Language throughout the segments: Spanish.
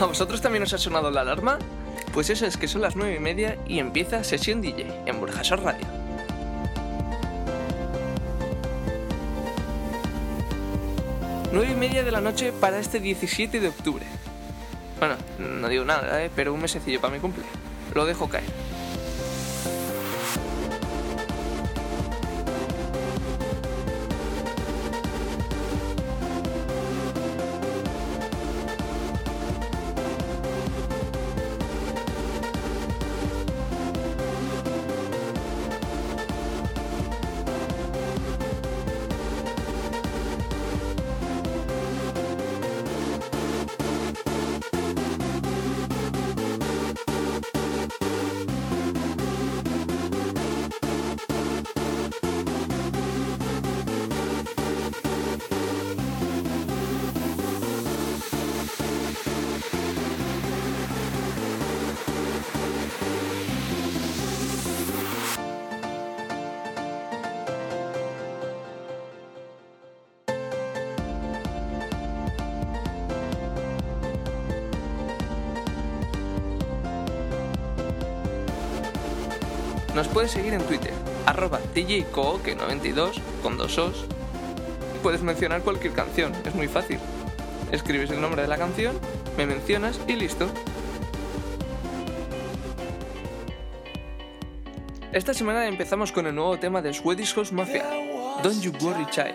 ¿A vosotros también os ha sonado la alarma? Pues eso es que son las 9 y media y empieza Sesión DJ en Burjasor Radio. Nueve y media de la noche para este 17 de octubre. Bueno, no digo nada, ¿eh? pero un mesecillo para mi cumple. Lo dejo caer. Nos puedes seguir en Twitter, arroba TJCooke92 con dos os. Puedes mencionar cualquier canción, es muy fácil. Escribes el nombre de la canción, me mencionas y listo. Esta semana empezamos con el nuevo tema de Swedish House Mafia, Don't You Worry Child.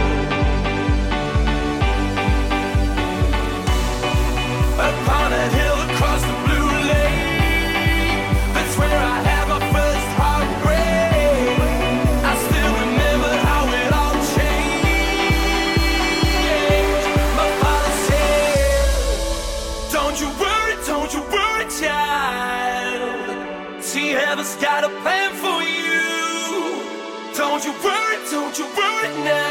Don't you worry now.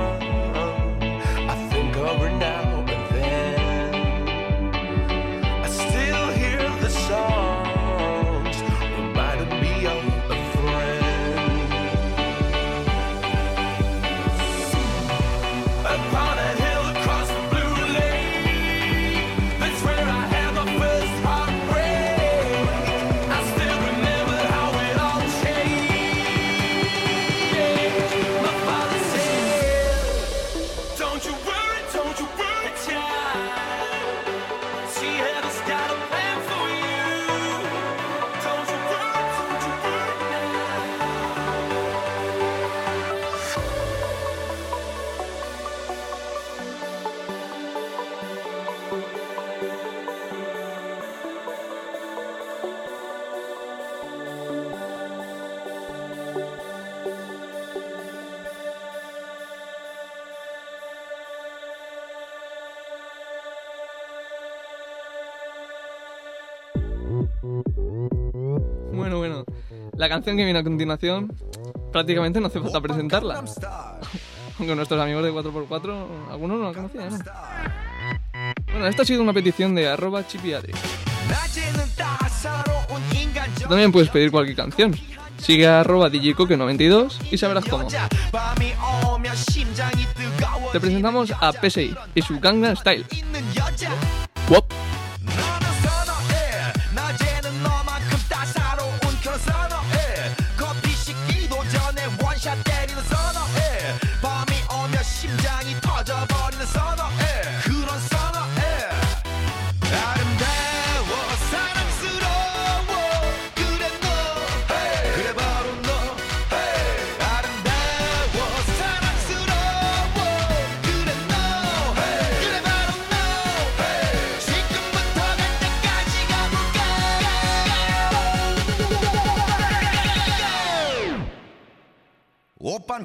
La canción que viene a continuación prácticamente no hace falta presentarla. Aunque nuestros amigos de 4x4, algunos no la conocían. ¿no? Bueno, esta ha sido una petición de arroba chipiadri. También puedes pedir cualquier canción. Sigue a arroba 92 y sabrás cómo. Te presentamos a PSI y su Gangnam Style.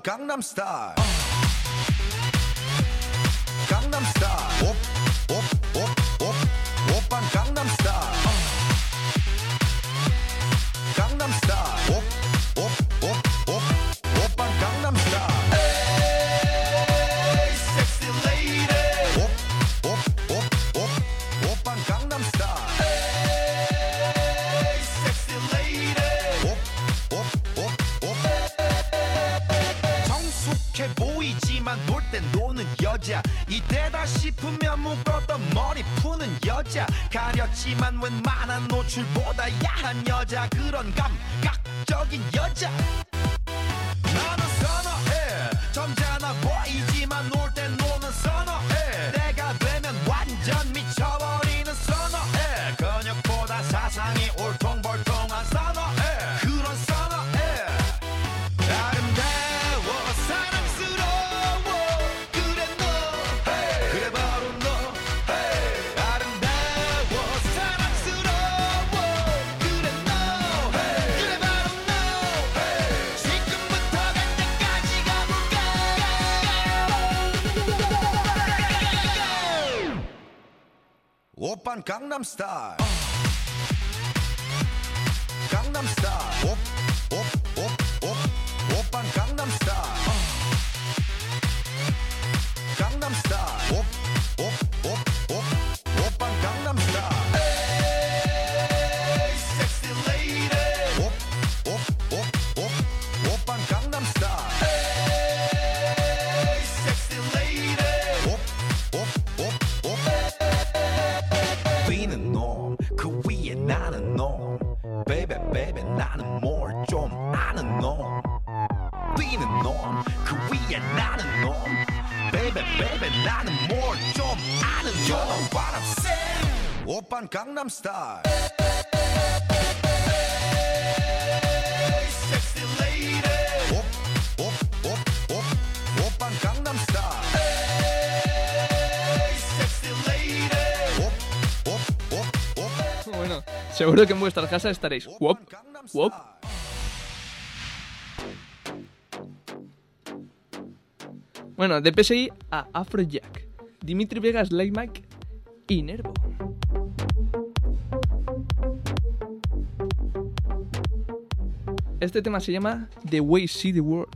Gangnam Style. 싶으면 묶었던 머리 푸는 여자. 가렸지만 웬만한 노출보다 야한 여자. 그런 감각적인 여자. Gangnam Style. Gangnam Style. Op, op. V는 놈, 그 위에 나는 놈. Baby 나는 뭘 좀 아는 놈. V는 놈, 그 위에 나는 놈. Baby 나는 뭘 좀 아는 놈. You know what I'm saying. 오빤 강남스타일. Seguro que en vuestra casa estaréis. Wop, wop. Bueno, de PSI a Afrojack, Dimitri Vegas, Lightmike y Nervo. Este tema se llama The Way See the World.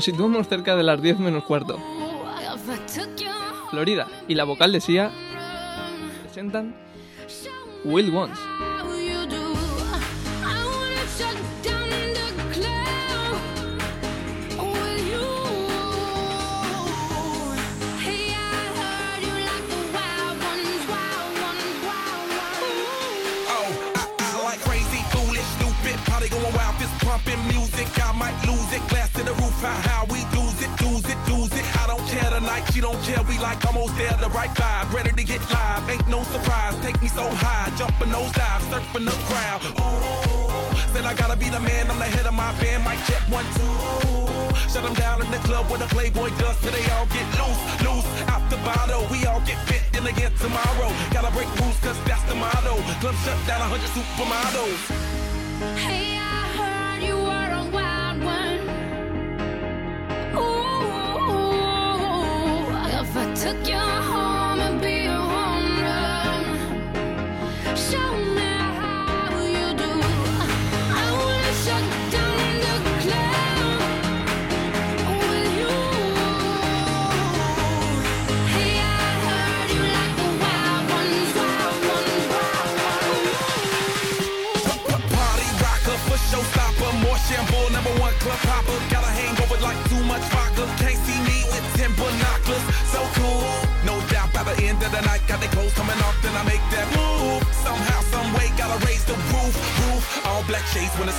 Nos situamos cerca de las 10 menos cuarto. Florida y la vocal de Sia presentan Wild Ones. Oh, music. I might lose how, we lose it, lose it, lose it. I don't care tonight, she don't care. We like almost there, the right vibe, ready to get live. Ain't no surprise, take me so high, jumping those dives, surfing the crowd. Ooh, said I gotta be the man, I'm the head of my band. Mic check one two. Shut them down in the club where the Playboy does, so they all get loose, loose out the bottle. We all get fit in again tomorrow. Gotta break rules, cause that's the motto. Club shut down, 100 supermodels. Hey, took you home and be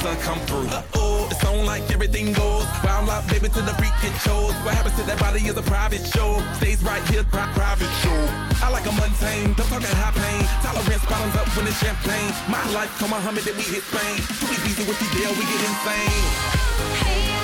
sun come through. Uh-oh, it's on like everything goes. Wild out, baby, to the freak it shows. What happens to that body is a private show. Stays right here, pri- private show. I like a mundane, don't talking high pain. Tolerance bottoms up when it's champagne. My life, come Muhammad, then we hit Spain. Too easy with the deal, we get insane. Hey,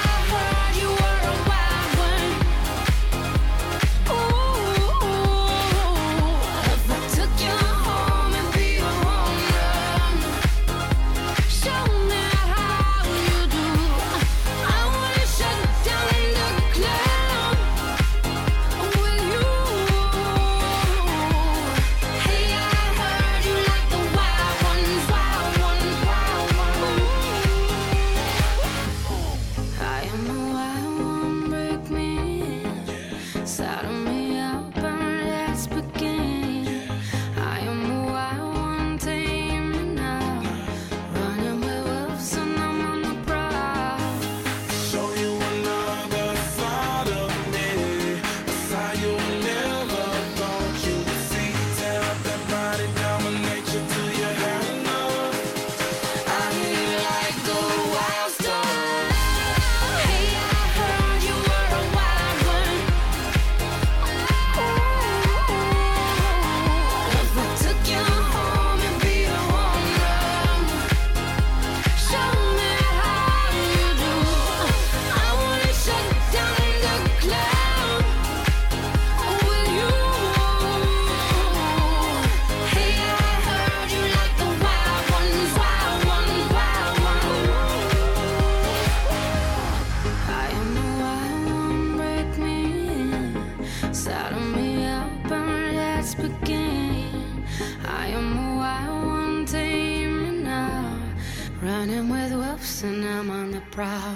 and I'm on the prowl.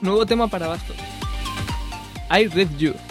Nuevo tema para Bastos. I Read You.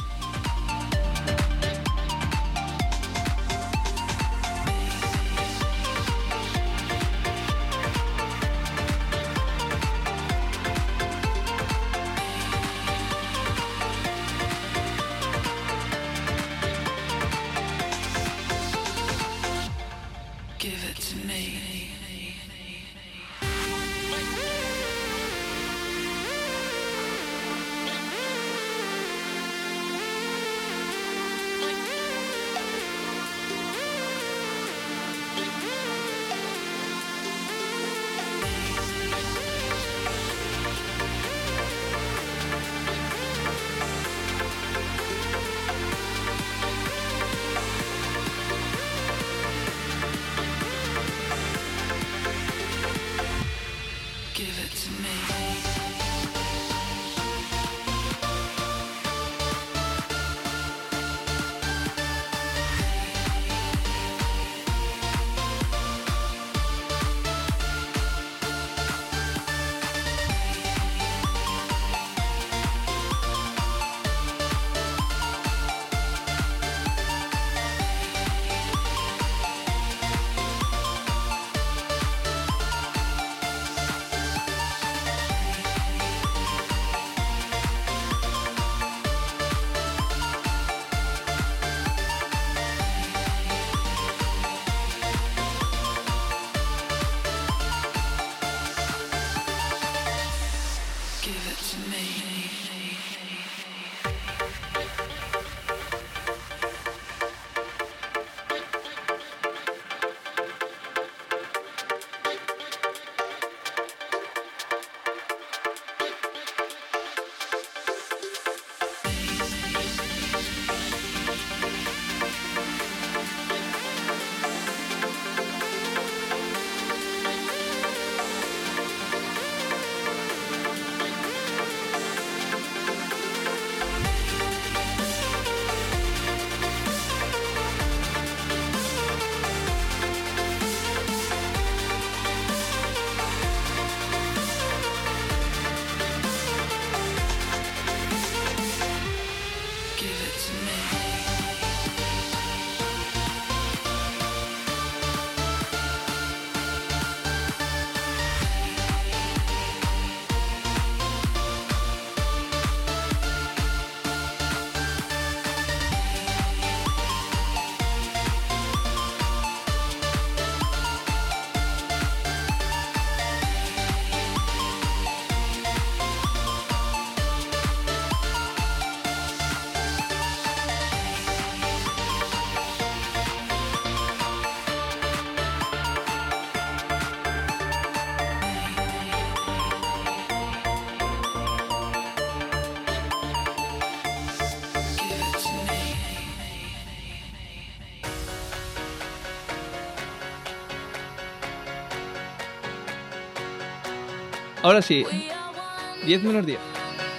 Ahora sí, We are one 10 menos 10.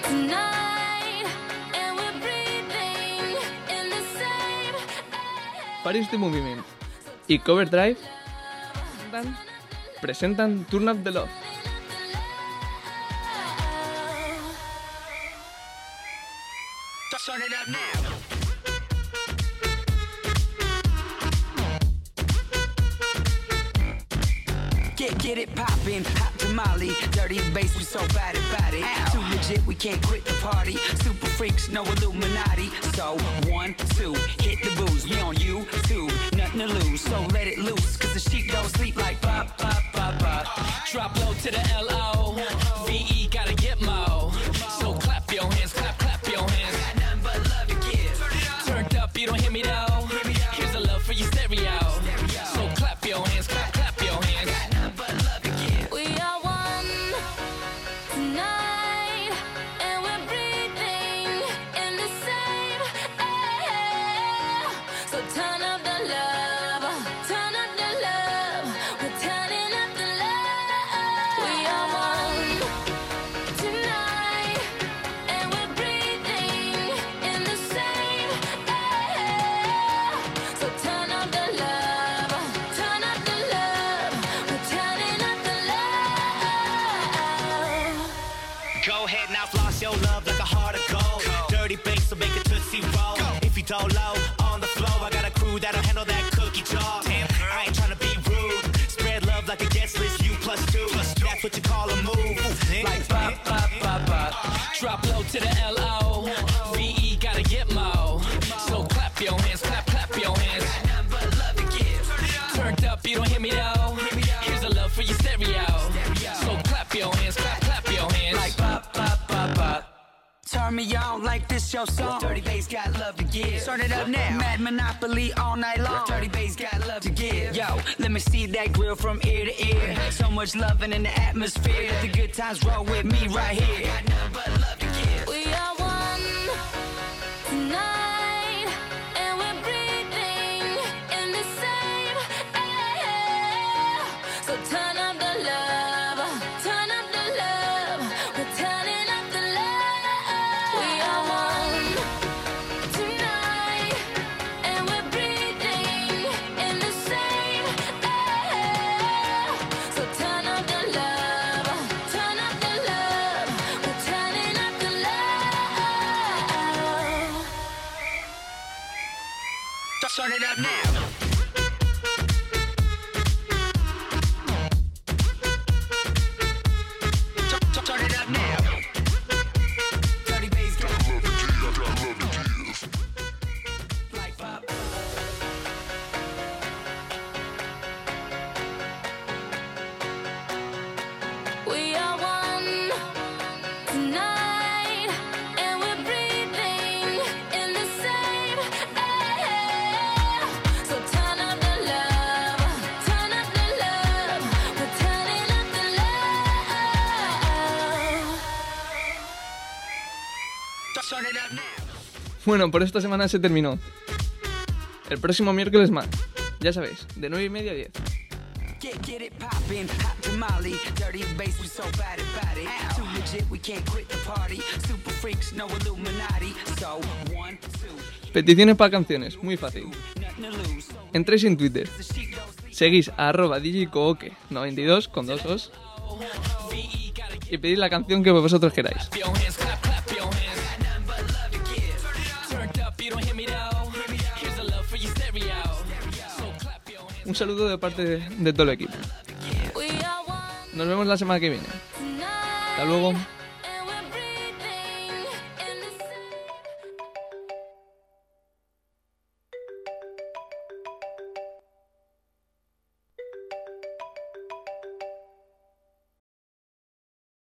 tonight, and we're breathing in the same air. Paris the Movement y Cover Drive dan- presentan Turn Up the Love. Get it poppin', hot tamale, dirty bass, we so bad about it. Too legit, we can't quit the party. Super freaks, no Illuminati. So one, two, hit the booze. We on you two, nothing to lose. So let it loose, cause the sheep don't sleep like pop, pop, pop, pop. Drop low to the L Go ahead now, floss your love like a heart of gold. Dirty bass, so make it tootsie roll. If you don't low on the floor, I got a crew that'll handle that cookie jar. Damn, I ain't tryna be rude. Spread love like a guest list, you plus two. That's what you call a move. Like pop, pop, pop, pop. Drop low to the L O. this your song. Dirty bass got love to give. Start it up now. Mad Monopoly all night long. Dirty bass got love to give. Yo, let me see that grill from ear to ear. So much loving in the atmosphere. Let the good times roll with me right here. Got nothing but Bueno, por esta semana se terminó. El próximo miércoles más. Ya sabéis, de 9 y media a 10. Get, get it poppin', hot tamale, dirty bass, we so bad about it. Too legit, we can't quit the party. Super freaks, no Illuminati. So, one, two, Peticiones para canciones, muy fácil. Entréis en Twitter. Seguís a arroba djkooke92 con dos os. Y pedid la canción que vosotros queráis. Un saludo de parte de, todo el equipo. Nos vemos la semana que viene. Hasta luego.